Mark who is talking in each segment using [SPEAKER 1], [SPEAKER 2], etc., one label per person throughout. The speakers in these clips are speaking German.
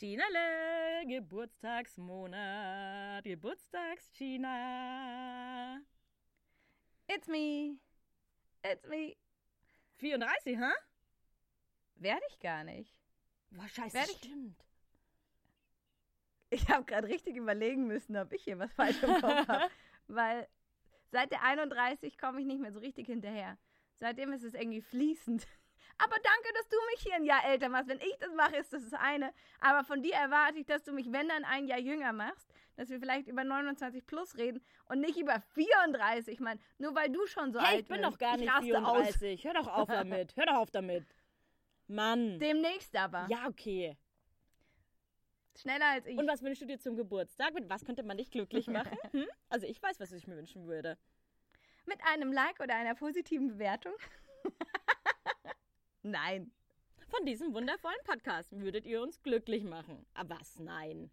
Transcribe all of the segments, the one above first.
[SPEAKER 1] Ginale, Geburtstagsmonat, Geburtstags-Gina.
[SPEAKER 2] It's me. It's me.
[SPEAKER 1] 34, hä?
[SPEAKER 2] Werde ich gar nicht.
[SPEAKER 1] Boah, scheiße,
[SPEAKER 2] Werd ich-
[SPEAKER 1] stimmt.
[SPEAKER 2] Ich habe gerade richtig überlegen müssen, ob ich hier was falsch im Kopf habe. Weil seit der 31 komme ich nicht mehr so richtig hinterher. Seitdem ist es irgendwie fließend. Aber danke, dass du mich hier ein Jahr älter machst. Wenn ich das mache, ist das das eine. Aber von dir erwarte ich, dass du mich, wenn dann, ein Jahr jünger machst. Dass wir vielleicht über 29 plus reden und nicht über 34. Mann, nur weil du schon so
[SPEAKER 1] Hey,
[SPEAKER 2] alt
[SPEAKER 1] ich bin
[SPEAKER 2] bist.
[SPEAKER 1] doch gar
[SPEAKER 2] ich
[SPEAKER 1] nicht
[SPEAKER 2] raste aus.
[SPEAKER 1] 34. Hör doch auf damit. Hör doch auf damit. Mann.
[SPEAKER 2] Demnächst aber.
[SPEAKER 1] Ja, okay.
[SPEAKER 2] Schneller als ich.
[SPEAKER 1] Und was wünschst du dir zum Geburtstag? Mit was könnte man dich glücklich machen? Hm? Also ich weiß, was ich mir wünschen würde.
[SPEAKER 2] Mit einem Like oder einer positiven Bewertung? Nein.
[SPEAKER 1] Von diesem wundervollen Podcast würdet ihr uns glücklich machen. Aber was? Nein.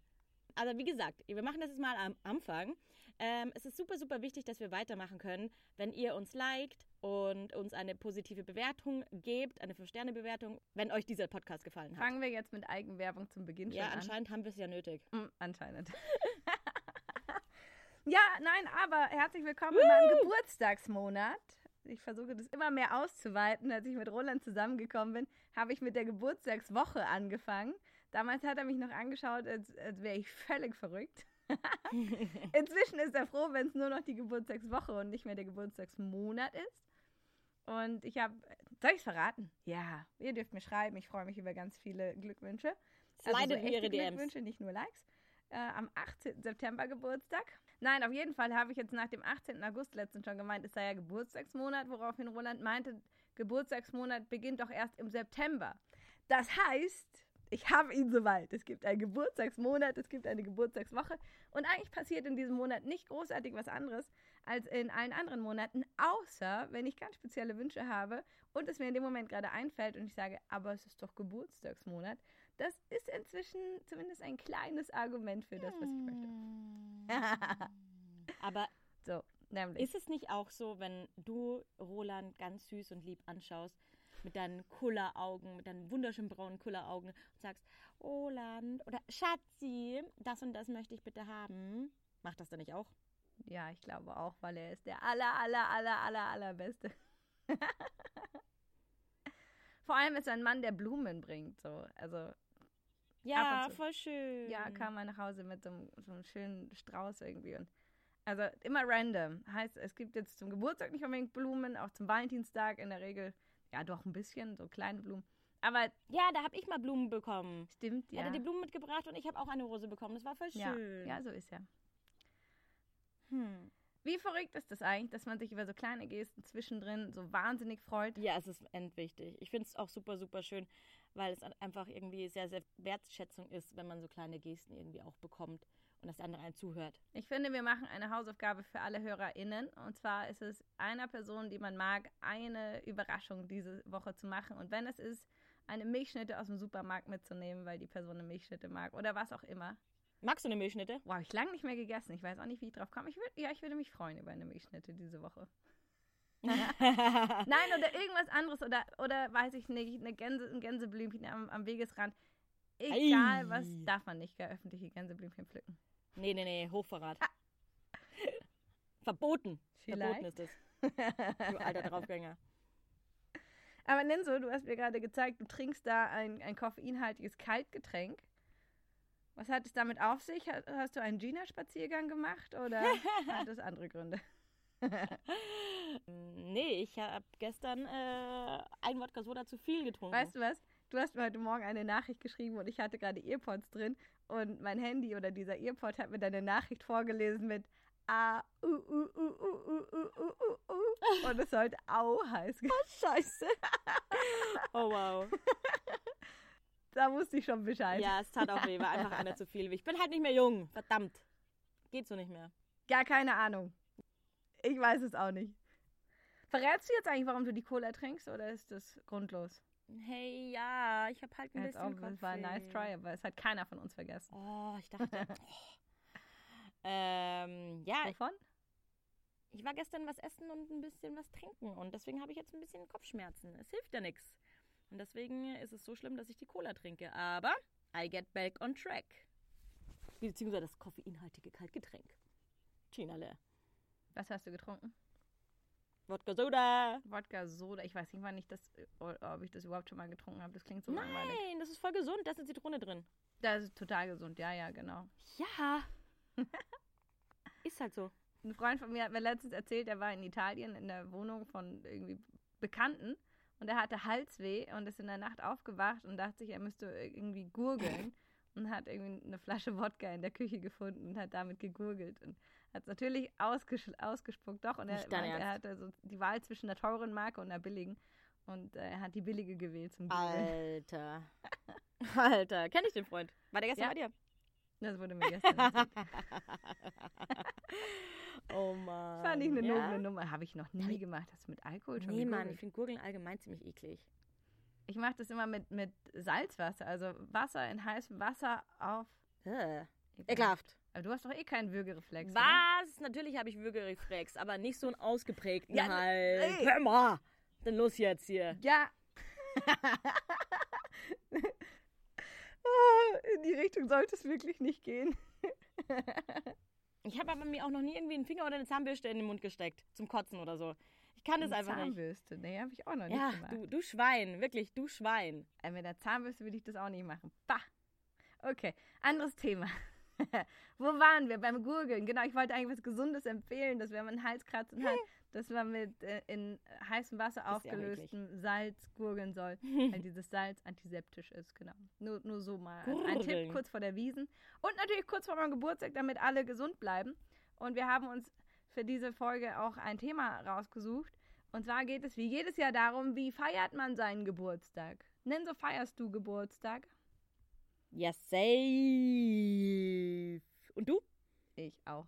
[SPEAKER 1] Also wie gesagt, wir machen das jetzt mal am Anfang. Ähm, es ist super, super wichtig, dass wir weitermachen können, wenn ihr uns liked und uns eine positive Bewertung gebt, eine 5-Sterne-Bewertung, wenn euch dieser Podcast gefallen hat.
[SPEAKER 2] Fangen wir jetzt mit Eigenwerbung zum Beginn
[SPEAKER 1] Ja,
[SPEAKER 2] schon an.
[SPEAKER 1] anscheinend haben wir es ja nötig.
[SPEAKER 2] Mm, anscheinend. ja, nein, aber herzlich willkommen in meinem Geburtstagsmonat. Ich versuche das immer mehr auszuweiten. Als ich mit Roland zusammengekommen bin, habe ich mit der Geburtstagswoche angefangen. Damals hat er mich noch angeschaut, als, als wäre ich völlig verrückt. Inzwischen ist er froh, wenn es nur noch die Geburtstagswoche und nicht mehr der Geburtstagsmonat ist. Und ich habe, soll ich es verraten? Ja, ihr dürft mir schreiben. Ich freue mich über ganz viele Glückwünsche.
[SPEAKER 1] Slidet in
[SPEAKER 2] echte
[SPEAKER 1] ihre DMs.
[SPEAKER 2] Glückwünsche, nicht nur Likes. Äh, am 18. September Geburtstag. Nein, auf jeden Fall habe ich jetzt nach dem 18. August letztens schon gemeint, es sei ja Geburtstagsmonat, woraufhin Roland meinte, Geburtstagsmonat beginnt doch erst im September. Das heißt, ich habe ihn soweit. Es gibt einen Geburtstagsmonat, es gibt eine Geburtstagswoche und eigentlich passiert in diesem Monat nicht großartig was anderes als in allen anderen Monaten, außer wenn ich ganz spezielle Wünsche habe und es mir in dem Moment gerade einfällt und ich sage, aber es ist doch Geburtstagsmonat. Das ist inzwischen zumindest ein kleines Argument für das, was ich möchte.
[SPEAKER 1] Aber
[SPEAKER 2] so, nämlich.
[SPEAKER 1] ist es nicht auch so, wenn du Roland ganz süß und lieb anschaust, mit deinen Kulleraugen, mit deinen wunderschönen braunen Kulleraugen und sagst, Roland oder Schatzi, das und das möchte ich bitte haben. Macht das dann nicht auch?
[SPEAKER 2] Ja, ich glaube auch, weil er ist der aller, aller, aller, aller, allerbeste. Vor allem ist er ein Mann, der Blumen bringt. So. Also,
[SPEAKER 1] Ja, voll schön.
[SPEAKER 2] ja, kam er nach Hause mit so einem, so einem schönen Strauß irgendwie. Und also immer random. Heißt, es gibt jetzt zum Geburtstag nicht unbedingt Blumen, auch zum Valentinstag in der Regel. Ja, doch ein bisschen, so kleine Blumen. Aber
[SPEAKER 1] Ja, da habe ich mal Blumen bekommen.
[SPEAKER 2] stimmt,
[SPEAKER 1] Er
[SPEAKER 2] ja.
[SPEAKER 1] hatte die Blumen mitgebracht und ich habe auch eine Rose bekommen. Das war voll
[SPEAKER 2] ja,
[SPEAKER 1] schön.
[SPEAKER 2] ja, so ist er.
[SPEAKER 1] Hm.
[SPEAKER 2] Wie verrückt ist das eigentlich, dass man sich über so kleine Gesten zwischendrin so wahnsinnig freut?
[SPEAKER 1] Ja, es ist endwichtig. Ich finde es auch super, super schön, weil es einfach irgendwie sehr, sehr Wertschätzung ist, wenn man so kleine Gesten irgendwie auch bekommt und das andere einen zuhört.
[SPEAKER 2] Ich finde, wir machen eine Hausaufgabe für alle HörerInnen. Und zwar ist es einer Person, die man mag, eine Überraschung diese Woche zu machen. Und wenn es ist, eine Milchschnitte aus dem Supermarkt mitzunehmen, weil die Person eine Milchschnitte mag oder was auch immer.
[SPEAKER 1] Magst du eine Milchschnitte?
[SPEAKER 2] Wow, ich lange nicht mehr gegessen. Ich weiß auch nicht, wie ich drauf komme. Ich würd, ja, ich würde mich freuen über eine Milchschnitte diese Woche. Nein, oder irgendwas anderes oder, oder weiß ich nicht, eine Gänse, ein Gänseblümchen am, am Wegesrand. Egal,
[SPEAKER 1] Ei.
[SPEAKER 2] was darf man nicht, gell, öffentliche Gänseblümchen pflücken.
[SPEAKER 1] Nee, nee, nee, Hochverrat. Verboten.
[SPEAKER 2] Vielleicht.
[SPEAKER 1] Verboten ist es. Du alter Draufgänger.
[SPEAKER 2] Aber Ninso, du hast mir gerade gezeigt, du trinkst da ein, ein koffeinhaltiges Kaltgetränk. Was hat es damit auf sich? Ha- Hast du einen Gina-Spaziergang gemacht oder hat es andere Gründe?
[SPEAKER 1] Nee, ich habe gestern äh, ein Wodka Soda zu viel getrunken.
[SPEAKER 2] Weißt du was? Du hast mir heute Morgen eine Nachricht geschrieben und ich hatte gerade Earpods drin und mein Handy oder dieser Earpod hat mir deine Nachricht vorgelesen mit A, U, U, U, U, U, U, U, U. Und es sollte Au heißen.
[SPEAKER 1] Scheiße. oh wow.
[SPEAKER 2] Da wusste ich schon Bescheid.
[SPEAKER 1] Ja, es tat auch weh, war einfach einer zu viel. Ich bin halt nicht mehr jung, verdammt. Geht so nicht mehr.
[SPEAKER 2] Gar keine Ahnung. Ich weiß es auch nicht. Verrätst du jetzt eigentlich, warum du die Cola trinkst oder ist das grundlos?
[SPEAKER 1] Hey, ja, ich habe halt ein
[SPEAKER 2] Als
[SPEAKER 1] bisschen
[SPEAKER 2] ob, es war ein nice
[SPEAKER 1] Kopfweh.
[SPEAKER 2] try, aber es hat keiner von uns vergessen.
[SPEAKER 1] Oh, ich dachte. oh. ähm, ja,
[SPEAKER 2] Wovon?
[SPEAKER 1] ich war gestern was essen und ein bisschen was trinken und deswegen habe ich jetzt ein bisschen Kopfschmerzen. Es hilft ja nichts. Und deswegen ist es so schlimm, dass ich die Cola trinke. Aber I get back on track. Beziehungsweise das koffeinhaltige Kaltgetränk. Chinale.
[SPEAKER 2] Was hast du getrunken?
[SPEAKER 1] Wodka Soda.
[SPEAKER 2] Wodka Soda. Ich weiß nicht, wann ich das, ob ich das überhaupt schon mal getrunken habe. Das klingt so langweilig.
[SPEAKER 1] Nein, das ist voll gesund. Da ist eine Zitrone drin.
[SPEAKER 2] Das ist total gesund. Ja, ja, genau.
[SPEAKER 1] Ja. ist halt so.
[SPEAKER 2] Ein Freund von mir hat mir letztens erzählt, er war in Italien in der Wohnung von irgendwie Bekannten und er hatte Halsweh und ist in der Nacht aufgewacht und dachte sich, er müsste irgendwie gurgeln und hat irgendwie eine Flasche Wodka in der Küche gefunden und hat damit gegurgelt und hat es natürlich ausges ausgespuckt, doch. Und er, meinte, er hatte so die Wahl zwischen einer teuren Marke und einer billigen und äh, er hat die billige gewählt zum Gurgeln.
[SPEAKER 1] Alter. Alter. Kenn ich den Freund? War der gestern
[SPEAKER 2] Ja.
[SPEAKER 1] bei dir?
[SPEAKER 2] Das wurde mir gestern erzählt.
[SPEAKER 1] oh Mann.
[SPEAKER 2] Fand ich eine
[SPEAKER 1] ja?
[SPEAKER 2] noble Nummer. Habe ich noch nie gemacht. Hast du mit Alkohol schon
[SPEAKER 1] Nee, Mann,
[SPEAKER 2] gegurgelt?
[SPEAKER 1] ich finde Gurgeln allgemein ziemlich eklig.
[SPEAKER 2] Ich mache das immer mit, mit Salzwasser, also Wasser in heißem Wasser auf.
[SPEAKER 1] Äh. Ekelhaft.
[SPEAKER 2] Aber du hast doch eh keinen Würgereflex. oder?
[SPEAKER 1] Was? Natürlich habe ich Würgereflex, aber nicht so einen ausgeprägten
[SPEAKER 2] Ja, ne-
[SPEAKER 1] halt.
[SPEAKER 2] ey.
[SPEAKER 1] Hör mal. Dann los jetzt hier.
[SPEAKER 2] Ja. Ah, in die Richtung sollte es wirklich nicht gehen.
[SPEAKER 1] Ich habe aber mir auch noch nie irgendwie einen Finger oder eine Zahnbürste in den Mund gesteckt. Zum Kotzen oder so. Ich kann das einfach nicht.
[SPEAKER 2] Zahnbürste. Nee, habe ich auch noch
[SPEAKER 1] Ja,
[SPEAKER 2] nicht gemacht.
[SPEAKER 1] du, du Schwein. Wirklich, du Schwein.
[SPEAKER 2] Äh, Mit der Zahnbürste würde ich das auch nicht machen. Bah. Okay, anderes Thema. Wo waren wir? Beim Gurgeln. Genau, ich wollte eigentlich was Gesundes empfehlen, dass wenn man Halskratzen hat, dass man mit äh, in heißem Wasser
[SPEAKER 1] Ist ja
[SPEAKER 2] aufgelöstem Salz gurgeln soll, weil dieses Salz antiseptisch ist. Genau. Nur, nur so mal als ein Tipp
[SPEAKER 1] Gurgeln.
[SPEAKER 2] kurz vor der Wiesen. Und natürlich kurz vor meinem Geburtstag, damit alle gesund bleiben. Und wir haben uns für diese Folge auch ein Thema rausgesucht. Und zwar geht es wie jedes Jahr darum, wie feiert man seinen Geburtstag? Nenn so feierst du Geburtstag?
[SPEAKER 1] Ja, safe. Und du?
[SPEAKER 2] Ich auch.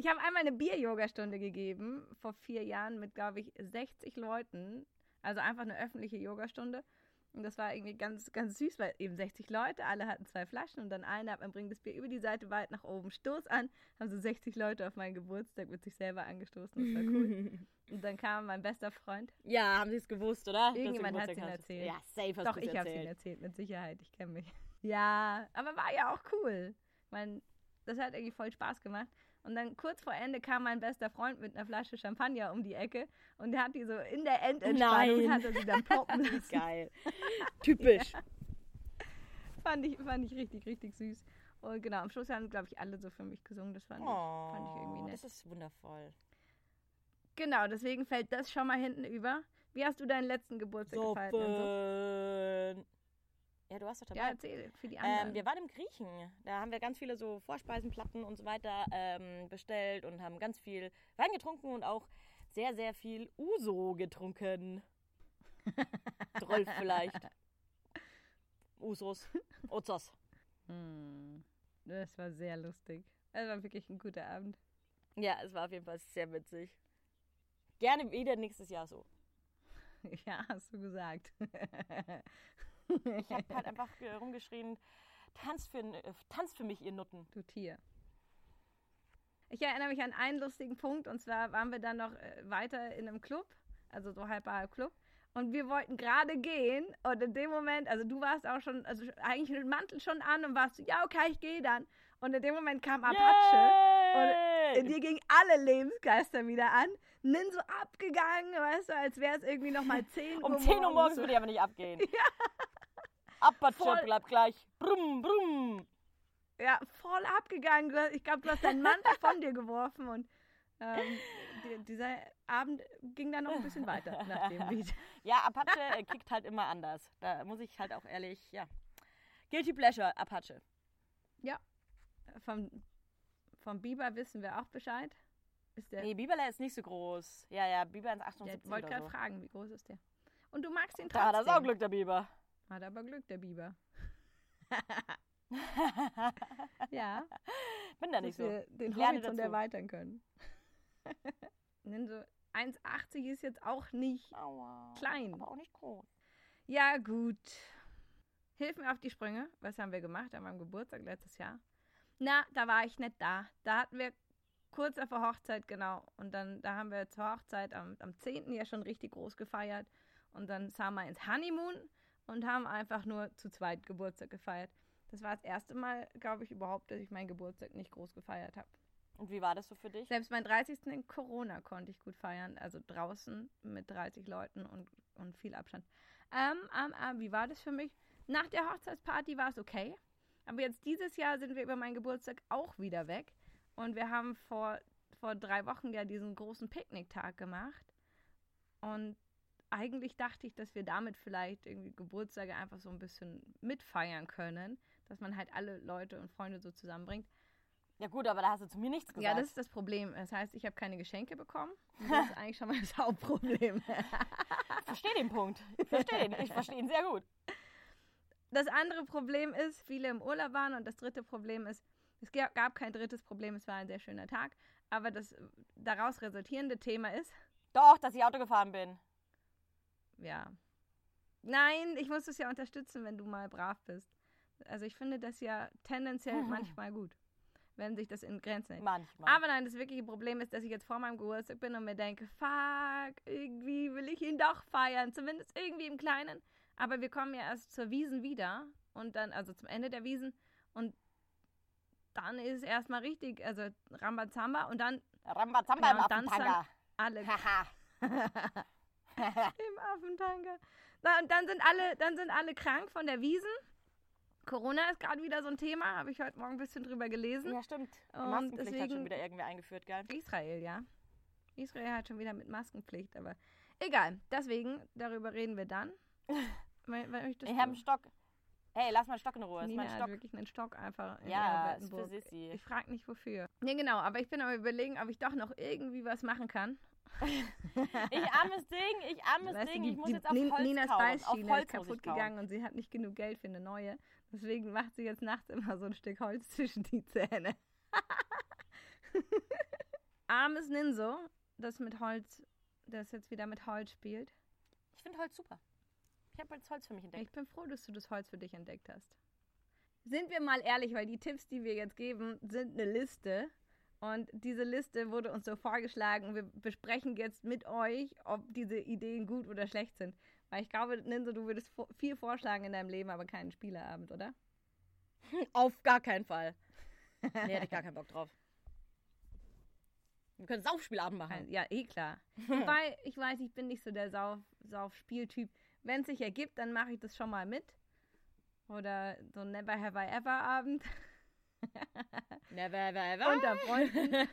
[SPEAKER 2] Ich habe einmal eine Bier-Yoga-Stunde gegeben, vor vier Jahren mit, glaube ich, 60 Leuten. Also einfach eine öffentliche Yogastunde. Und das war irgendwie ganz, ganz süß, weil eben 60 Leute, alle hatten zwei Flaschen und dann einer, man bringt das Bier über die Seite weit nach oben, Stoß an, haben so 60 Leute auf meinen Geburtstag mit sich selber angestoßen. Das war cool. und dann kam mein bester Freund.
[SPEAKER 1] Ja, haben sie es gewusst, oder?
[SPEAKER 2] Irgendjemand hat
[SPEAKER 1] Geburtstag
[SPEAKER 2] ihnen erzählt.
[SPEAKER 1] Ja, safe hast
[SPEAKER 2] Doch, ich habe es ihnen erzählt, mit Sicherheit, ich kenne mich. Ja, aber war ja auch cool. Man, das hat irgendwie voll Spaß gemacht. Und dann kurz vor Ende kam mein bester Freund mit einer Flasche Champagner um die Ecke und der hat die so in der Endentspannung
[SPEAKER 1] Nein.
[SPEAKER 2] hat er sie dann poppen lassen.
[SPEAKER 1] geil. Typisch.
[SPEAKER 2] fand, ich, fand ich richtig, richtig süß. Und genau, am Schluss haben, glaube ich, alle so für mich gesungen. Das fand, ich, fand ich irgendwie
[SPEAKER 1] Oh,
[SPEAKER 2] nett.
[SPEAKER 1] das ist wundervoll.
[SPEAKER 2] Genau, deswegen fällt das schon mal hinten über. Wie hast du deinen letzten Geburtstag gefeiert? Nanso?
[SPEAKER 1] Ja, du warst doch dabei.
[SPEAKER 2] Ja, erzähl für die anderen.
[SPEAKER 1] Ähm, wir waren im Griechen. Da haben wir ganz viele so Vorspeisenplatten und so weiter ähm, bestellt und haben ganz viel Wein getrunken und auch sehr, sehr viel Uso getrunken. Rolf vielleicht. Usos. Ozos.
[SPEAKER 2] Hm, das war sehr lustig. Es war wirklich ein guter Abend.
[SPEAKER 1] Ja, es war auf jeden Fall sehr witzig. Gerne wieder nächstes Jahr so.
[SPEAKER 2] Ja, hast du gesagt.
[SPEAKER 1] Ich habe halt einfach äh, rumgeschrien, tanzt für, äh, tanzt für mich, ihr Nutten.
[SPEAKER 2] du Tier. Ich erinnere mich an einen lustigen Punkt und zwar waren wir dann noch äh, weiter in einem Club, also so halb halb Club. Und wir wollten gerade gehen und in dem Moment, also du warst auch schon, also eigentlich mit dem Mantel schon an und warst so, ja okay, ich gehe dann. Und in dem Moment kam Apache.
[SPEAKER 1] Yay!
[SPEAKER 2] In dir gingen alle Lebensgeister wieder an. Nin so abgegangen, weißt du, als wäre es irgendwie nochmal 10 Uhr
[SPEAKER 1] Um 10 Uhr morgens würde ich aber nicht abgehen. Apache
[SPEAKER 2] Voll.
[SPEAKER 1] bleibt gleich. Brumm, brumm.
[SPEAKER 2] Ja, voll abgegangen. Ich glaube, du hast deinen Mantel von dir geworfen und ähm, die, dieser Abend ging dann noch ein bisschen weiter nach dem Lied.
[SPEAKER 1] Ja, Apache äh, kickt halt immer anders. Da muss ich halt auch ehrlich, ja. Guilty Pleasure, Apache.
[SPEAKER 2] Vom, vom Biber wissen wir auch Bescheid. Ist der,
[SPEAKER 1] Nee, Biberle ist nicht so groß. Ja, ja, Biber ist
[SPEAKER 2] der
[SPEAKER 1] 78
[SPEAKER 2] wollte
[SPEAKER 1] oder
[SPEAKER 2] gerade
[SPEAKER 1] so.
[SPEAKER 2] fragen, wie groß ist der? Und du magst ihn
[SPEAKER 1] Da
[SPEAKER 2] trotzdem.
[SPEAKER 1] hat er auch Glück, der Biber.
[SPEAKER 2] Hat aber Glück, der Biber. Ja,
[SPEAKER 1] Bin da nicht so.
[SPEAKER 2] wir den
[SPEAKER 1] Ich lerne
[SPEAKER 2] Horizont
[SPEAKER 1] dazu.
[SPEAKER 2] erweitern können. Nimm so 1,80 ist jetzt auch nicht.
[SPEAKER 1] Aua.
[SPEAKER 2] Klein.
[SPEAKER 1] Aber auch nicht groß.
[SPEAKER 2] Ja, gut. Hilf mir auf die Sprünge. Was haben wir gemacht an meinem Geburtstag letztes Jahr? Na, da war ich nicht da. Da hatten wir kurz vor der Hochzeit, genau. Und dann, da haben wir zur Hochzeit am, am 10. ja schon richtig groß gefeiert. Und dann sahen wir ins Honeymoon und haben einfach nur zu zweit Geburtstag gefeiert. Das war das erste Mal, glaube ich, überhaupt, dass ich meinen Geburtstag nicht groß gefeiert habe.
[SPEAKER 1] Und wie war das so für dich?
[SPEAKER 2] Selbst mein 30. in Corona konnte ich gut feiern. Also draußen mit 30 Leuten und, und viel Abstand. Ähm, ähm, ähm, wie war das für mich? Nach der Hochzeitsparty war es okay. Aber jetzt dieses Jahr sind wir über meinen Geburtstag auch wieder weg. Und wir haben vor, vor drei Wochen ja diesen großen Picknicktag gemacht. Und eigentlich dachte ich, dass wir damit vielleicht irgendwie Geburtstage einfach so ein bisschen mitfeiern können. Dass man halt alle Leute und Freunde so zusammenbringt.
[SPEAKER 1] Ja gut, aber da hast du zu mir nichts gesagt.
[SPEAKER 2] Ja, das ist das Problem. Das heißt, ich habe keine Geschenke bekommen. Das ist eigentlich schon mal das Hauptproblem.
[SPEAKER 1] ich verstehe den Punkt. Ich verstehe ihn. Ich verstehe ihn sehr gut.
[SPEAKER 2] Das andere Problem ist, viele im Urlaub waren. Und das dritte Problem ist, es ga- gab kein drittes Problem. Es war ein sehr schöner Tag. Aber das daraus resultierende Thema ist,
[SPEAKER 1] Doch, dass ich Auto gefahren bin.
[SPEAKER 2] ja. Nein, ich muss es ja unterstützen, wenn du mal brav bist. Also ich finde das ja tendenziell manchmal gut, wenn sich das in Grenzen hält.
[SPEAKER 1] Manchmal.
[SPEAKER 2] Aber nein, das wirkliche Problem ist, dass ich jetzt vor meinem Geburtstag bin und mir denke, fuck, irgendwie will ich ihn doch feiern, zumindest irgendwie im Kleinen. Aber wir kommen ja erst zur Wiesen wieder und dann, also zum Ende der Wiesen und dann ist es erstmal richtig, also Rambazamba und dann
[SPEAKER 1] Rambazamba
[SPEAKER 2] Ja,
[SPEAKER 1] im
[SPEAKER 2] und dann
[SPEAKER 1] Affentanga.
[SPEAKER 2] alle im Affentanga. Na, und dann sind alle, dann sind alle krank von der Wiesen. Corona ist gerade wieder so ein Thema, habe ich heute Morgen ein bisschen drüber gelesen.
[SPEAKER 1] ja, stimmt.
[SPEAKER 2] Und
[SPEAKER 1] Maskenpflicht hat
[SPEAKER 2] deswegen-
[SPEAKER 1] schon wieder irgendwie eingeführt, gell?
[SPEAKER 2] Israel, ja. Israel hat schon wieder mit Maskenpflicht, aber egal. Deswegen, darüber reden wir dann.
[SPEAKER 1] Ich habe einen? Stock. Hey, lass mal Stock in Ruhe. Das ist
[SPEAKER 2] Nina
[SPEAKER 1] mein
[SPEAKER 2] hat
[SPEAKER 1] Stock.
[SPEAKER 2] wirklich einen Stock einfach in
[SPEAKER 1] Ja, ist für. Sissi.
[SPEAKER 2] Ich frage nicht wofür. Nee, genau, aber ich bin am überlegen, ob ich doch noch irgendwie was machen kann.
[SPEAKER 1] Ich armes Ding, ich armes
[SPEAKER 2] Weißt
[SPEAKER 1] Ding.
[SPEAKER 2] die-
[SPEAKER 1] ich muss
[SPEAKER 2] die
[SPEAKER 1] jetzt auf Holz
[SPEAKER 2] Ninas Beißschiene ist kaputt gegangen und sie hat nicht genug Geld für eine neue. Deswegen macht sie jetzt nachts immer so ein Stück Holz zwischen die Zähne. Armes Ninso, das mit Holz, das jetzt wieder mit Holz spielt.
[SPEAKER 1] Ich finde Holz super. Ich habe jetzt Holz für mich entdeckt.
[SPEAKER 2] Ich bin froh, dass du das Holz für dich entdeckt hast. Sind wir mal ehrlich, weil die Tipps, die wir jetzt geben, sind eine Liste. Und diese Liste wurde uns so vorgeschlagen und wir besprechen jetzt mit euch, ob diese Ideen gut oder schlecht sind. Weil ich glaube, Ninso, du würdest viel vorschlagen in deinem Leben, aber keinen Spieleabend, oder?
[SPEAKER 1] Auf gar keinen Fall. Nee, hätte ich gar keinen Bock drauf. Wir können Saufspielabend machen.
[SPEAKER 2] Ja, eh klar. Wobei, ich weiß, ich bin nicht so der Sauf, Sauf-Spieltyp. Wenn es sich ergibt, dann mache ich das schon mal mit. Oder so ein Never Have I Ever Abend
[SPEAKER 1] Never, ever, ever.
[SPEAKER 2] unter Freunden.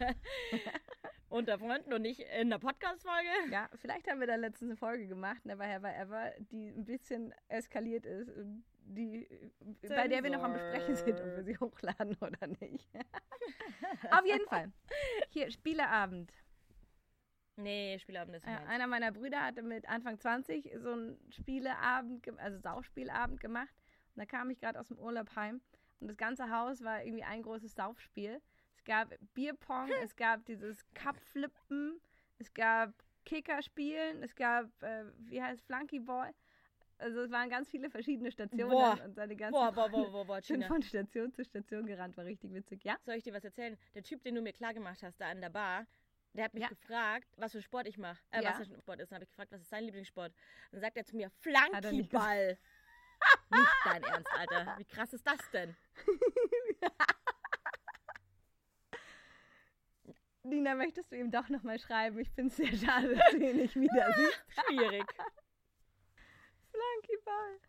[SPEAKER 1] Unter Freunden und nicht in der Podcast-Folge.
[SPEAKER 2] Ja, vielleicht haben wir da letztens eine Folge gemacht, Never Have I Ever, die ein bisschen eskaliert ist und die, bei der wir noch am Besprechen sind, ob wir sie hochladen oder nicht. Auf jeden Fall. Hier, Spieleabend.
[SPEAKER 1] Nee, Spielabend ist
[SPEAKER 2] Äh,
[SPEAKER 1] meins.
[SPEAKER 2] einer meiner Brüder hatte mit Anfang 20 so einen Spieleabend, also Saufspielabend gemacht. Und da kam ich gerade aus dem Urlaub heim und das ganze Haus war irgendwie ein großes Saufspiel. Es gab Bierpong, es gab dieses Cup-Flippen, es gab Kickerspielen, es gab, äh, wie heißt Flunkyball. Also es waren ganz viele verschiedene Stationen
[SPEAKER 1] Boah.
[SPEAKER 2] und seine ganzen
[SPEAKER 1] Boah, boah, boah, boah, boah,
[SPEAKER 2] sind von Station zu Station gerannt, war richtig witzig. Ja?
[SPEAKER 1] Soll ich dir was erzählen? Der Typ, den du mir klar gemacht hast, da an der Bar, der hat mich
[SPEAKER 2] Ja.
[SPEAKER 1] gefragt, was für Sport ich mache. Äh,
[SPEAKER 2] Ja.
[SPEAKER 1] was für ein Sport ist. Dann habe ich gefragt, was ist sein Lieblingssport? Dann sagt er zu mir,
[SPEAKER 2] er nicht
[SPEAKER 1] Flankyball. nicht dein Ernst, Alter. Wie krass ist das denn?
[SPEAKER 2] Nina, möchtest du ihm doch nochmal schreiben? Ich finde es sehr schade, dass du ihn nicht wieder siehst.
[SPEAKER 1] Schwierig.
[SPEAKER 2] Flunkyball.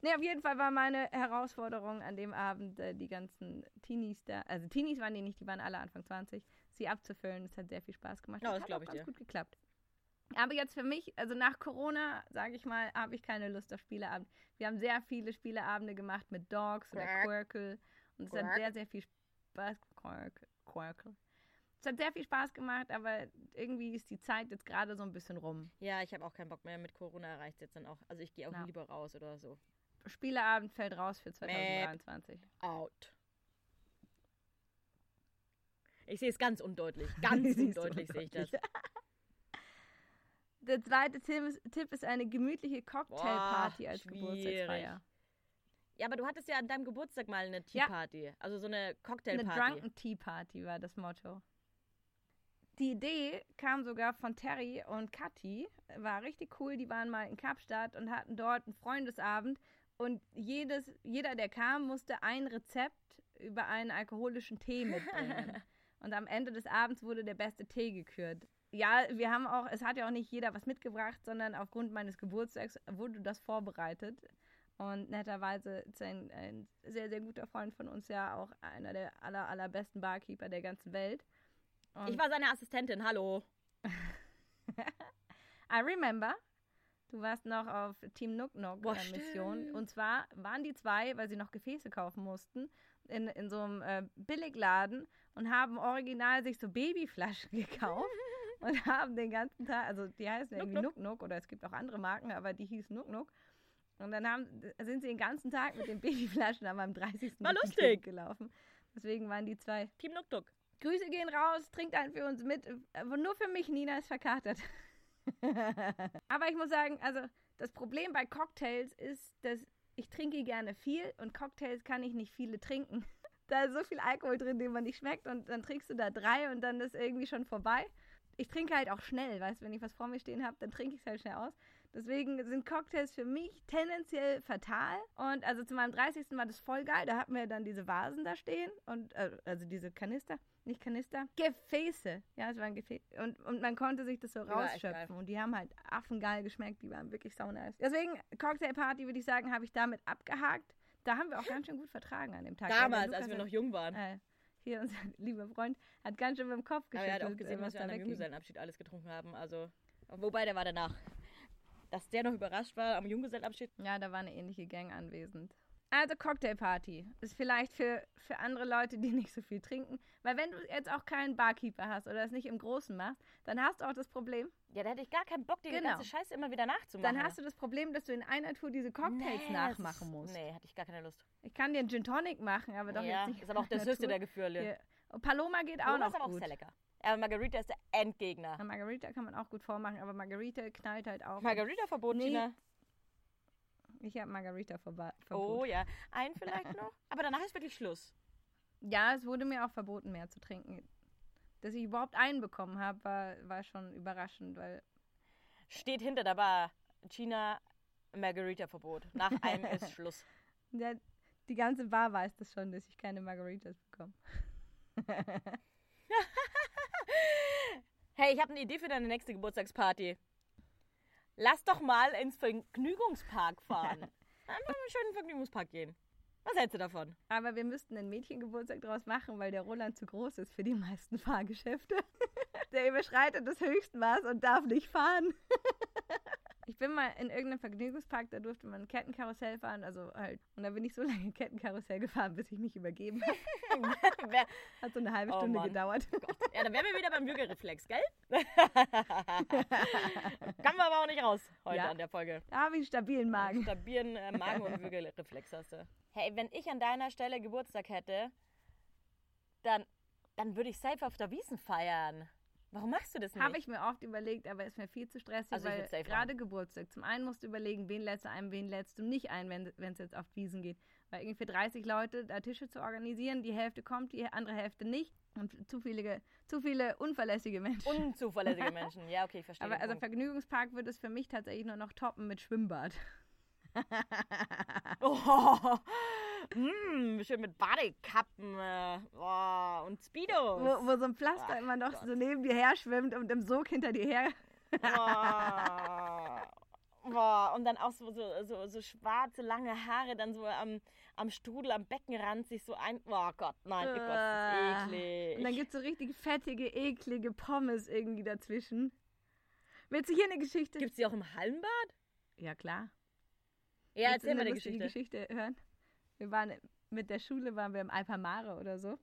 [SPEAKER 2] Ne, auf jeden Fall war meine Herausforderung an dem Abend, äh, die ganzen Teenies da, also Teenies waren die nicht, die waren alle Anfang 20, sie abzufüllen. Das hat sehr viel Spaß gemacht.
[SPEAKER 1] Ja, das
[SPEAKER 2] hat
[SPEAKER 1] glaub
[SPEAKER 2] auch
[SPEAKER 1] ich
[SPEAKER 2] ganz
[SPEAKER 1] dir.
[SPEAKER 2] gut geklappt. Aber jetzt für mich, also nach Corona, sage ich mal, habe ich keine Lust auf Spieleabend. Wir haben sehr viele Spieleabende gemacht mit Dogs oder. Quirkle. Und es hat sehr, sehr viel Spaß. Quirk, Quirkle. Es hat sehr viel Spaß gemacht, aber irgendwie ist die Zeit jetzt gerade so ein bisschen rum.
[SPEAKER 1] Ja, ich habe auch keinen Bock mehr. Mit Corona reicht es jetzt dann auch. Also ich gehe auch
[SPEAKER 2] Ja.
[SPEAKER 1] lieber raus oder so.
[SPEAKER 2] Spieleabend fällt raus für 2023.
[SPEAKER 1] Out. Ich sehe es ganz undeutlich. Ganz undeutlich sehe ich das.
[SPEAKER 2] Der zweite Tipp ist, eine gemütliche Cocktailparty als
[SPEAKER 1] schwierig.
[SPEAKER 2] Geburtstagsfeier.
[SPEAKER 1] Ja, aber du hattest ja an deinem Geburtstag mal eine Tea
[SPEAKER 2] Ja.
[SPEAKER 1] Party. Also so eine
[SPEAKER 2] Eine
[SPEAKER 1] Cocktailparty.
[SPEAKER 2] Drunken Tea Party war das Motto. Die Idee kam sogar von Terry und Kathi. War richtig cool. Die waren mal in Kapstadt und hatten dort einen Freundesabend. Und jedes, jeder, der kam, musste ein Rezept über einen alkoholischen Tee mitbringen. und am Ende des Abends wurde der beste Tee gekürt. Ja, wir haben auch, es hat ja auch nicht jeder was mitgebracht, sondern aufgrund meines Geburtstags wurde das vorbereitet. Und netterweise ist ein, ein sehr, sehr guter Freund von uns ja auch einer der aller, allerbesten Barkeeper der ganzen Welt. Und
[SPEAKER 1] Ich war seine Assistentin, hallo.
[SPEAKER 2] I remember, du warst noch auf Team Nook Nook
[SPEAKER 1] Boah,
[SPEAKER 2] Mission.
[SPEAKER 1] stimmt.
[SPEAKER 2] Und zwar waren die zwei, weil sie noch Gefäße kaufen mussten, in, in so einem äh, Billigladen und haben original sich so Babyflaschen gekauft. Und haben den ganzen Tag, also die heißen irgendwie Nook Nook oder es gibt auch andere Marken, aber die hieß Nook Nook. Und dann haben, sind sie den ganzen Tag mit den Babyflaschen am 30.
[SPEAKER 1] War lustig.
[SPEAKER 2] Gelaufen. Deswegen waren die zwei
[SPEAKER 1] Team Nuck Duck.
[SPEAKER 2] Grüße gehen raus, trinkt einen für uns mit. Aber nur für mich, Nina ist verkatert. Aber ich muss sagen, also das Problem bei Cocktails ist, dass ich trinke gerne viel und Cocktails kann ich nicht viele trinken. Da ist so viel Alkohol drin, den man nicht schmeckt und dann trinkst du da drei und dann ist irgendwie schon vorbei. Ich trinke halt auch schnell, weißt du, wenn ich was vor mir stehen habe, dann trinke ich es halt schnell aus. Deswegen sind Cocktails für mich tendenziell fatal. Und also zu meinem 30. war das voll geil. Da hatten wir dann diese Vasen da stehen und äh, also diese Kanister, nicht Kanister, Gefäße. Ja, es waren Gefäße. Und, und man konnte sich das so rausschöpfen. Und die haben halt affengeil geschmeckt. Die waren wirklich saunice. Deswegen, Cocktailparty, würde ich sagen, habe ich damit abgehakt. Da haben wir auch ganz schön gut vertragen an dem Tag.
[SPEAKER 1] Damals, als wir noch jung waren.
[SPEAKER 2] äh, hier unser lieber Freund hat ganz schön mit dem Kopf
[SPEAKER 1] Aber er
[SPEAKER 2] geschüttelt,
[SPEAKER 1] hat auch gesehen,
[SPEAKER 2] äh,
[SPEAKER 1] was wir an
[SPEAKER 2] wegging.
[SPEAKER 1] Junggesellenabschied alles getrunken haben. Also, wobei, der war danach. Dass der noch überrascht war am Junggesellenabschied.
[SPEAKER 2] Ja, da war eine ähnliche Gang anwesend. Also Cocktailparty ist vielleicht für, für andere Leute, die nicht so viel trinken. Weil wenn du jetzt auch keinen Barkeeper hast oder es nicht im Großen machst, dann hast du auch das Problem,
[SPEAKER 1] Ja, da hätte ich gar keinen Bock, die
[SPEAKER 2] Genau.
[SPEAKER 1] ganze Scheiße immer wieder nachzumachen.
[SPEAKER 2] dann hast du das Problem, dass du in einer Tour diese Cocktails
[SPEAKER 1] Nee,
[SPEAKER 2] nachmachen musst.
[SPEAKER 1] Nee, hatte ich gar keine Lust.
[SPEAKER 2] Ich kann dir einen Gin Tonic machen, aber doch
[SPEAKER 1] ja,
[SPEAKER 2] jetzt nicht.
[SPEAKER 1] ist aber auch
[SPEAKER 2] einer
[SPEAKER 1] höchste der Gefühle.
[SPEAKER 2] Und Paloma geht auch
[SPEAKER 1] Paloma
[SPEAKER 2] noch
[SPEAKER 1] ist aber auch
[SPEAKER 2] gut.
[SPEAKER 1] sehr lecker. Aber Margarita ist der Endgegner.
[SPEAKER 2] Ja, Margarita kann man auch gut vormachen, aber Margarita knallt halt auch.
[SPEAKER 1] Margarita verboten,
[SPEAKER 2] Nee.
[SPEAKER 1] Tina.
[SPEAKER 2] Ich habe Margarita
[SPEAKER 1] Oh
[SPEAKER 2] verboten.
[SPEAKER 1] ja, ein vielleicht noch. Aber danach ist wirklich Schluss.
[SPEAKER 2] Ja, es wurde mir auch verboten, mehr zu trinken. Dass ich überhaupt einen bekommen habe, war, war schon überraschend, weil
[SPEAKER 1] Steht hinter der Bar. China Margarita-Verbot. Nach einem ist Schluss.
[SPEAKER 2] der, die ganze Bar weiß das schon, dass ich keine Margaritas bekomme.
[SPEAKER 1] Hey, ich habe eine Idee für deine nächste Geburtstagsparty. Lass doch mal ins Vergnügungspark fahren. Einfach mal einen schönen Vergnügungspark gehen. Was hältst du davon?
[SPEAKER 2] Aber wir müssten einen Mädchengeburtstag draus machen, weil der Roland zu groß ist für die meisten Fahrgeschäfte. Der überschreitet das Höchstmaß und darf nicht fahren. Ich bin mal in irgendeinem Vergnügungspark, da durfte man ein Kettenkarussell fahren, also halt. Und da bin ich so lange Kettenkarussell gefahren, bis ich mich übergeben habe. Hat so eine halbe
[SPEAKER 1] Oh
[SPEAKER 2] Stunde
[SPEAKER 1] Mann.
[SPEAKER 2] gedauert.
[SPEAKER 1] ja, dann wären wir wieder beim Würgereflex, gell? Kommen wir aber auch nicht raus heute
[SPEAKER 2] Ja.
[SPEAKER 1] an der Folge.
[SPEAKER 2] Da habe ich einen stabilen Magen.
[SPEAKER 1] Stabilen äh, Magen- und Würgereflex hast du. Hey, wenn ich an deiner Stelle Geburtstag hätte, dann, dann würde ich safe auf der Wiesen feiern. Warum machst du das nicht?
[SPEAKER 2] Habe ich mir oft überlegt, aber ist mir viel zu stressig,
[SPEAKER 1] Also
[SPEAKER 2] weil gerade Geburtstag. Zum einen musst du überlegen, wen lädst du ein, wen lädst du nicht ein, wenn es jetzt auf Wiesen geht. Weil irgendwie für 30 Leute da Tische zu organisieren, die Hälfte kommt, die andere Hälfte nicht. Und zu viele, zu viele unverlässige Menschen.
[SPEAKER 1] Unzuverlässige Menschen. Ja, okay, ich verstehe.
[SPEAKER 2] aber also
[SPEAKER 1] Punkt.
[SPEAKER 2] Vergnügungspark wird es für mich tatsächlich nur noch toppen mit Schwimmbad.
[SPEAKER 1] Oh, mm, schön mit Badekappen äh, oh, und Speedos.
[SPEAKER 2] Wo, wo so ein Pflaster
[SPEAKER 1] Ach
[SPEAKER 2] immer noch
[SPEAKER 1] Gott.
[SPEAKER 2] so neben dir her schwimmt und im Sog hinter dir her.
[SPEAKER 1] Boah, und dann auch so, so, so, so schwarze, lange Haare, dann so am, am Strudel, am Beckenrand sich so ein. Oh Gott, nein, oh Gott, das ist eklig.
[SPEAKER 2] Und dann gibt es so richtig fettige, eklige Pommes irgendwie dazwischen. Willst du hier eine Geschichte?
[SPEAKER 1] Gibt es die auch im Hallenbad?
[SPEAKER 2] Ja, klar.
[SPEAKER 1] Ja,
[SPEAKER 2] Willst
[SPEAKER 1] erzähl mal
[SPEAKER 2] eine
[SPEAKER 1] Geschichte.
[SPEAKER 2] Geschichte hören? Wir waren mit der Schule, waren wir im Alpamare oder so.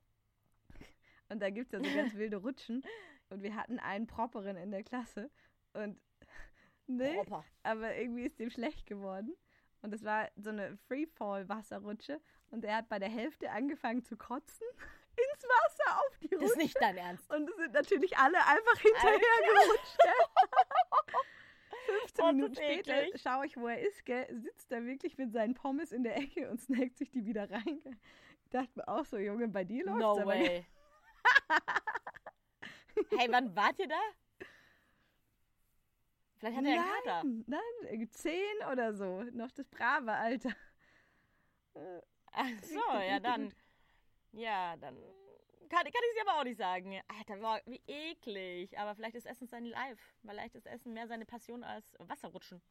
[SPEAKER 2] Und da gibt es ja so ganz wilde Rutschen. Und wir hatten einen Propperin in der Klasse. Und, ne,
[SPEAKER 1] Opa.
[SPEAKER 2] aber irgendwie ist dem schlecht geworden. Und es war so eine Freefall-Wasserrutsche. Und er hat bei der Hälfte angefangen zu kotzen ins Wasser auf die Rutsche.
[SPEAKER 1] Das ist nicht dein Ernst.
[SPEAKER 2] Und es sind natürlich alle einfach hinterher gerutscht. Gell? 15
[SPEAKER 1] Oh,
[SPEAKER 2] Minuten später
[SPEAKER 1] eklig.
[SPEAKER 2] schaue ich, wo er ist, gell? sitzt er wirklich mit seinen Pommes in der Ecke und snackt sich die wieder rein. Gell? Ich dachte mir auch so, Junge, bei dir läuft's
[SPEAKER 1] No way. hey, wann wart ihr da? Vielleicht hat er einen Kater.
[SPEAKER 2] Nein, nein, zehn oder so. Noch das brave Alter.
[SPEAKER 1] Ach so, ja dann. Ja, dann kann, kann ich es aber auch nicht sagen. Alter, boah, wie eklig. Aber vielleicht ist Essen sein Life. Vielleicht ist Essen mehr seine Passion als Wasserrutschen.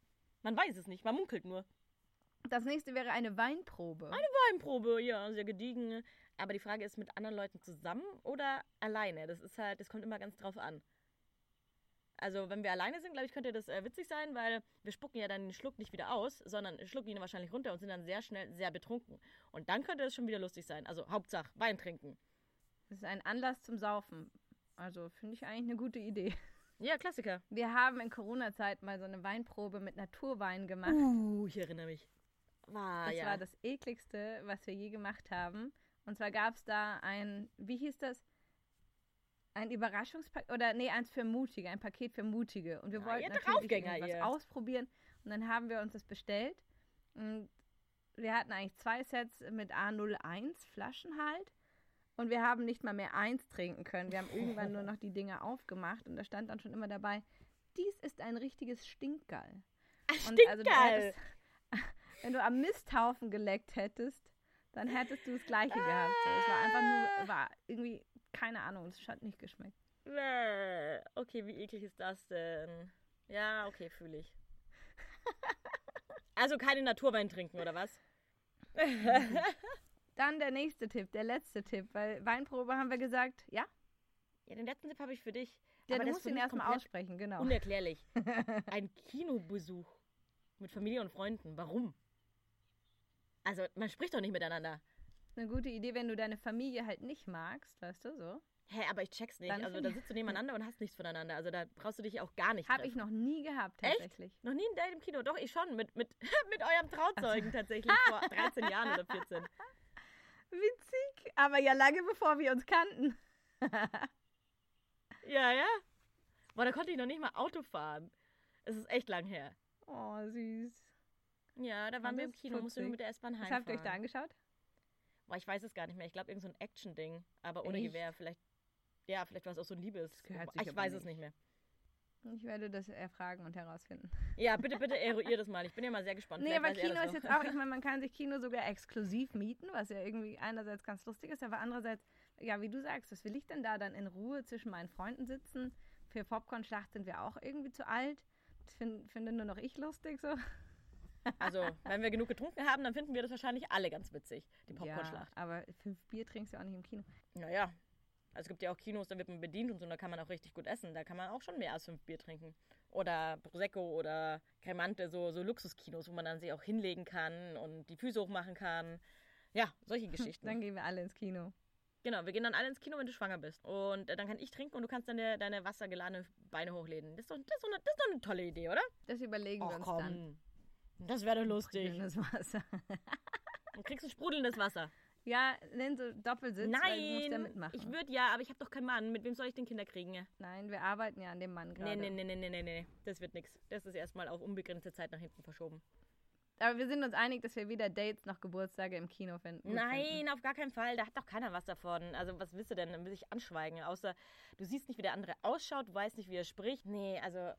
[SPEAKER 1] Man weiß es nicht, man munkelt nur.
[SPEAKER 2] Das nächste wäre eine Weinprobe.
[SPEAKER 1] Weinprobe, ja, sehr gediegen. Aber die Frage ist, mit anderen Leuten zusammen oder alleine? Das ist halt, das kommt immer ganz drauf an. Also, wenn wir alleine sind, glaube ich, könnte das äh, witzig sein, weil wir spucken ja dann den Schluck nicht wieder aus, sondern schlucken ihn wahrscheinlich runter und sind dann sehr schnell sehr betrunken. Und dann könnte es schon wieder lustig sein. Also, Hauptsache, Wein trinken.
[SPEAKER 2] Das ist ein Anlass zum Saufen. Also finde ich eigentlich eine gute Idee.
[SPEAKER 1] Ja, Klassiker.
[SPEAKER 2] Wir haben in Corona-Zeit mal so eine Weinprobe mit Naturwein gemacht.
[SPEAKER 1] Uh, ich erinnere mich. War,
[SPEAKER 2] das
[SPEAKER 1] ja.
[SPEAKER 2] war das ekligste, was wir je gemacht haben. Und zwar gab es da ein, wie hieß das? Ein Überraschungspaket, oder nee, eins für Mutige, ein Paket für Mutige. Und wir
[SPEAKER 1] Ah,
[SPEAKER 2] wollten natürlich
[SPEAKER 1] ihr.
[SPEAKER 2] ausprobieren. Und dann haben wir uns das bestellt. Und wir hatten eigentlich zwei Sets mit A01 Flaschen halt. Und wir haben nicht mal mehr eins trinken können. Wir haben irgendwann nur noch die Dinger aufgemacht. Und da stand dann schon immer dabei, dies ist ein richtiges Stinkgall. Und also du hättest, wenn du am Misthaufen geleckt hättest, dann hättest du das Gleiche gehabt. So, es war einfach nur, war irgendwie, keine Ahnung, es hat nicht geschmeckt.
[SPEAKER 1] Okay, wie eklig ist das denn? Ja, okay, fühle ich. Also keine Naturwein trinken, oder was?
[SPEAKER 2] Dann der nächste Tipp, der letzte Tipp, weil Weinprobe haben wir gesagt, ja,
[SPEAKER 1] Ja, den letzten Tipp habe ich für dich.
[SPEAKER 2] ja
[SPEAKER 1] Aber
[SPEAKER 2] du
[SPEAKER 1] das
[SPEAKER 2] musst
[SPEAKER 1] ist
[SPEAKER 2] ihn erstmal aussprechen, genau.
[SPEAKER 1] Unerklärlich. Ein Kinobesuch mit Familie und Freunden. Warum? Also, man spricht doch nicht miteinander.
[SPEAKER 2] Eine gute Idee, wenn du deine Familie halt nicht magst, weißt du, so.
[SPEAKER 1] Hä, aber ich check's nicht.
[SPEAKER 2] Dann
[SPEAKER 1] also, da sitzt du nebeneinander und hast nichts voneinander. Also, da brauchst du dich auch gar nicht
[SPEAKER 2] Habe ich noch nie gehabt,
[SPEAKER 1] Echt?
[SPEAKER 2] tatsächlich.
[SPEAKER 1] Noch nie in Date im Kino. Doch, ich schon. Mit, mit, mit eurem Trauzeugen tatsächlich. Vor 13 Jahren oder 14.
[SPEAKER 2] Witzig, aber ja lange bevor wir uns kannten.
[SPEAKER 1] Ja, ja. Boah, da konnte ich noch nicht mal Auto fahren. Es ist echt lang her.
[SPEAKER 2] Oh, süß.
[SPEAKER 1] Ja, da waren wir im Kino, mussten wir
[SPEAKER 2] putzig.
[SPEAKER 1] mit der S-Bahn
[SPEAKER 2] Was
[SPEAKER 1] heimfahren.
[SPEAKER 2] habt ihr euch da angeschaut?
[SPEAKER 1] Boah, ich weiß es gar nicht mehr. Ich glaube, irgend so ein Action-Ding. Aber ohne
[SPEAKER 2] Echt?
[SPEAKER 1] Gewehr. Vielleicht, ja, vielleicht war es auch so ein Liebes.
[SPEAKER 2] Das gehört sich
[SPEAKER 1] ich weiß es
[SPEAKER 2] nicht.
[SPEAKER 1] nicht mehr.
[SPEAKER 2] Ich werde das erfragen und herausfinden.
[SPEAKER 1] Ja, bitte, bitte eruier das mal. Ich bin ja mal sehr gespannt.
[SPEAKER 2] Nee,
[SPEAKER 1] Vielleicht
[SPEAKER 2] aber
[SPEAKER 1] er
[SPEAKER 2] Kino ist jetzt auch, ich meine, man kann sich Kino sogar exklusiv mieten, was ja irgendwie einerseits ganz lustig ist, aber andererseits, ja, wie du sagst, was will ich denn da dann in Ruhe zwischen meinen Freunden sitzen? Für Popcorn-Schlacht sind wir auch irgendwie zu alt. Das find, finde nur noch ich lustig so.
[SPEAKER 1] Also, wenn wir genug getrunken haben, dann finden wir das wahrscheinlich alle ganz witzig, die Popcornschlacht.
[SPEAKER 2] Ja, aber fünf Bier trinkst du auch nicht im Kino.
[SPEAKER 1] Naja, also es gibt ja auch Kinos, da wird man bedient und so, da kann man auch richtig gut essen. Da kann man auch schon mehr als fünf Bier trinken. Oder Prosecco oder Cremante, so, so Luxuskinos, wo man dann sich auch hinlegen kann und die Füße hochmachen kann. Ja, solche Geschichten.
[SPEAKER 2] Dann gehen wir alle ins Kino.
[SPEAKER 1] Genau, wir gehen dann alle ins Kino, wenn du schwanger bist. Und äh, dann kann ich trinken und du kannst dann deine, deine wassergeladene Beine hochlegen. Das ist, doch, das, ist doch eine, das ist doch eine tolle Idee, oder?
[SPEAKER 2] Das überlegen wir
[SPEAKER 1] Ach
[SPEAKER 2] uns
[SPEAKER 1] komm.
[SPEAKER 2] dann.
[SPEAKER 1] Das wäre doch lustig.
[SPEAKER 2] Grünes Wasser.
[SPEAKER 1] Du kriegst ein sprudelndes Wasser.
[SPEAKER 2] Ja, nenn so Doppelsitz, weil du musst ja
[SPEAKER 1] Nein,
[SPEAKER 2] mitmachen.
[SPEAKER 1] ich würde ja, aber ich habe doch keinen Mann. Mit wem soll ich denn Kinder kriegen?
[SPEAKER 2] Nein, wir arbeiten ja an dem Mann gerade.
[SPEAKER 1] Nee, nee, nee, nee, nee, nee, nee. Das wird nix. Das ist erstmal auf unbegrenzte Zeit nach hinten verschoben.
[SPEAKER 2] Aber wir sind uns einig, dass wir weder Dates noch Geburtstage im Kino finden.
[SPEAKER 1] Nein,
[SPEAKER 2] finden.
[SPEAKER 1] auf gar keinen Fall. Da hat doch keiner was davon. Also, was willst du denn? Dann will ich anschweigen. Außer, du siehst nicht, wie der andere ausschaut, du weißt nicht, wie er spricht. Nee, also,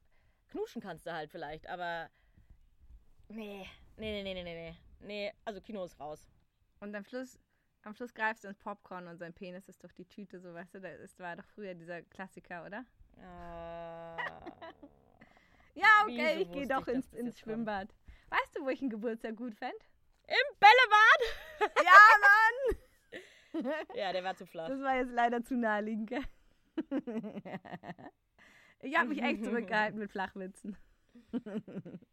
[SPEAKER 1] knuschen kannst du halt vielleicht, aber. Nee, nee, nee, nee, nee, nee. Nee, also, Kino ist raus.
[SPEAKER 2] Und am Schluss, am Schluss greifst du ins Popcorn und sein Penis ist durch die Tüte, so weißt du, das war doch früher dieser Klassiker, oder?
[SPEAKER 1] Äh,
[SPEAKER 2] Ja, okay, ich gehe doch
[SPEAKER 1] ich,
[SPEAKER 2] ins, ins
[SPEAKER 1] jetzt kommt?
[SPEAKER 2] Schwimmbad. Weißt du, wo ich einen Geburtstag gut fände?
[SPEAKER 1] Im Bällebad!
[SPEAKER 2] Ja, Mann!
[SPEAKER 1] Ja, der war zu flach.
[SPEAKER 2] Das war jetzt leider zu naheliegend, gell? Ich habe mich echt zurückgehalten mit Flachwitzen.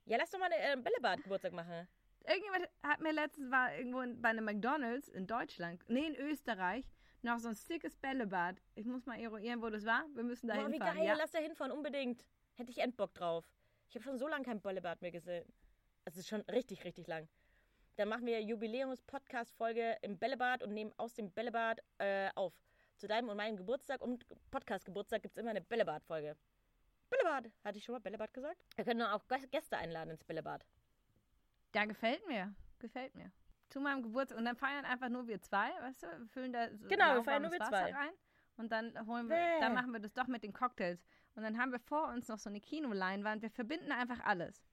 [SPEAKER 1] Ja, lass doch mal einen äh, Bällebad-Geburtstag machen.
[SPEAKER 2] Irgendjemand hat mir letztens war irgendwo in, bei einem McDonalds in Deutschland, nee, in Österreich, noch so ein stickes Bällebad. Ich muss mal eruieren, wo das war. Wir müssen da
[SPEAKER 1] Boah, wie
[SPEAKER 2] hinfahren.
[SPEAKER 1] geil,
[SPEAKER 2] Ja.
[SPEAKER 1] lass da hinfahren, unbedingt. Hätte ich Endbock drauf. Ich habe schon so lange kein Bällebad mehr gesehen. Es ist schon richtig, richtig lang. Dann machen wir Jubiläums-Podcast-Folge im Bällebad und nehmen aus dem Bällebad äh, auf. Zu deinem und meinem Geburtstag und Podcast-Geburtstag gibt es immer eine Bällebad-Folge. Bällebad. Hatte ich schon mal Bällebad gesagt? Wir können auch Gäste einladen ins Bällebad.
[SPEAKER 2] Ja, gefällt mir. Gefällt mir. Zu meinem Geburtstag. Und dann feiern einfach nur wir zwei, weißt du? Wir füllen da so
[SPEAKER 1] Genau, wir feiern nur wir
[SPEAKER 2] Wasser
[SPEAKER 1] zwei.
[SPEAKER 2] rein. Und dann holen wir,
[SPEAKER 1] Bäh.
[SPEAKER 2] dann machen wir das doch mit den Cocktails. Und dann haben wir vor uns noch so eine Kinoleinwand. Wir verbinden einfach alles.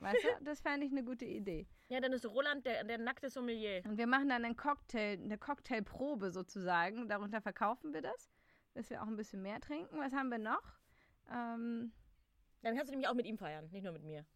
[SPEAKER 2] Weißt du? Das fände ich eine gute Idee.
[SPEAKER 1] Ja, dann ist Roland der, der nackte Sommelier.
[SPEAKER 2] Und wir machen dann einen Cocktail, eine Cocktailprobe sozusagen. Darunter verkaufen wir das, dass wir auch ein bisschen mehr trinken. Was haben wir noch? Ähm,
[SPEAKER 1] Dann kannst du nämlich auch mit ihm feiern, nicht nur mit mir.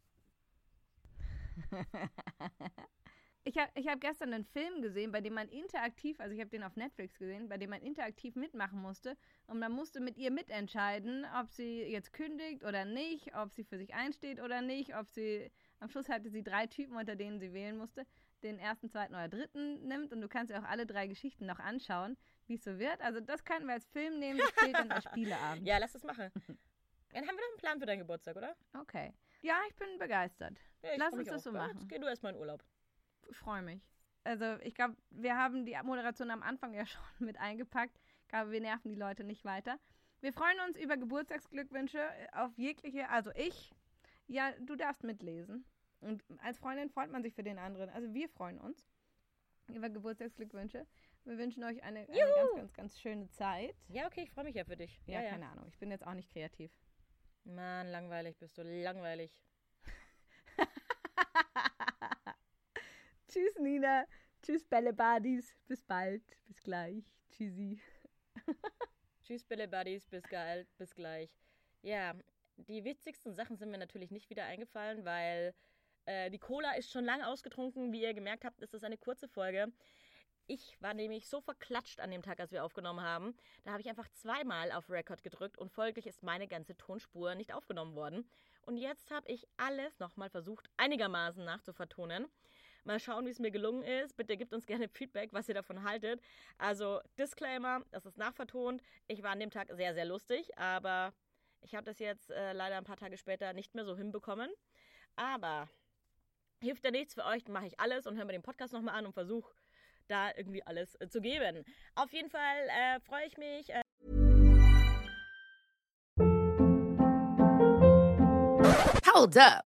[SPEAKER 2] ich habe ich hab gestern einen Film gesehen, bei dem man interaktiv, also ich habe den auf Netflix gesehen, bei dem man interaktiv mitmachen musste. Und man musste mit ihr mitentscheiden, ob sie jetzt kündigt oder nicht, ob sie für sich einsteht oder nicht, ob sie, am Schluss hatte sie drei Typen, unter denen sie wählen musste, den ersten, zweiten oder dritten nimmt. Und du kannst ja auch alle drei Geschichten noch anschauen, wie es so wird. Also das könnten wir als Film nehmen, das zählt dann als Spieleabend.
[SPEAKER 1] Ja, lass das machen. Dann haben wir doch einen Plan für deinen Geburtstag, oder?
[SPEAKER 2] Okay. Ja, ich bin begeistert.
[SPEAKER 1] Ja, ich
[SPEAKER 2] Lass uns das
[SPEAKER 1] auch.
[SPEAKER 2] so
[SPEAKER 1] Ja,
[SPEAKER 2] machen.
[SPEAKER 1] Jetzt geh du erstmal in Urlaub.
[SPEAKER 2] Ich freue mich. Also ich glaube, wir haben die Moderation am Anfang ja schon mit eingepackt. Ich glaube, wir nerven die Leute nicht weiter. Wir freuen uns über Geburtstagsglückwünsche auf jegliche, also ich. Ja, du darfst mitlesen. Und als Freundin freut man sich für den anderen. Also wir freuen uns über Geburtstagsglückwünsche. Wir wünschen euch eine, eine ganz, ganz, ganz schöne Zeit.
[SPEAKER 1] Ja, okay, ich freue mich ja für dich.
[SPEAKER 2] Ja, keine Ahnung. Ich bin jetzt auch nicht kreativ.
[SPEAKER 1] Mann, langweilig bist du, langweilig.
[SPEAKER 2] Tschüss, Nina. Tschüss, Bällebadis. Bis bald. Bis gleich. Tschüssi.
[SPEAKER 1] Tschüss, Bille Buddies, bis geil, bis gleich. Ja, die witzigsten Sachen sind mir natürlich nicht wieder eingefallen, weil äh, die Cola ist schon lange ausgetrunken. Wie ihr gemerkt habt, ist das eine kurze Folge. Ich war nämlich so verklatscht an dem Tag, als wir aufgenommen haben. Da habe ich einfach zweimal auf Record gedrückt und folglich ist meine ganze Tonspur nicht aufgenommen worden. Und jetzt habe ich alles nochmal versucht, einigermaßen nachzuvertonen. Mal schauen, wie es mir gelungen ist. Bitte gebt uns gerne Feedback, was ihr davon haltet. Also, Disclaimer, das ist nachvertont. Ich war an dem Tag sehr, sehr lustig, aber ich habe das jetzt äh, leider ein paar Tage später nicht mehr so hinbekommen. Aber hilft ja nichts für euch, dann mache ich alles und höre mir den Podcast nochmal an und versuche da irgendwie alles äh, zu geben. Auf jeden Fall äh, freue ich mich. Äh,
[SPEAKER 3] Hold up.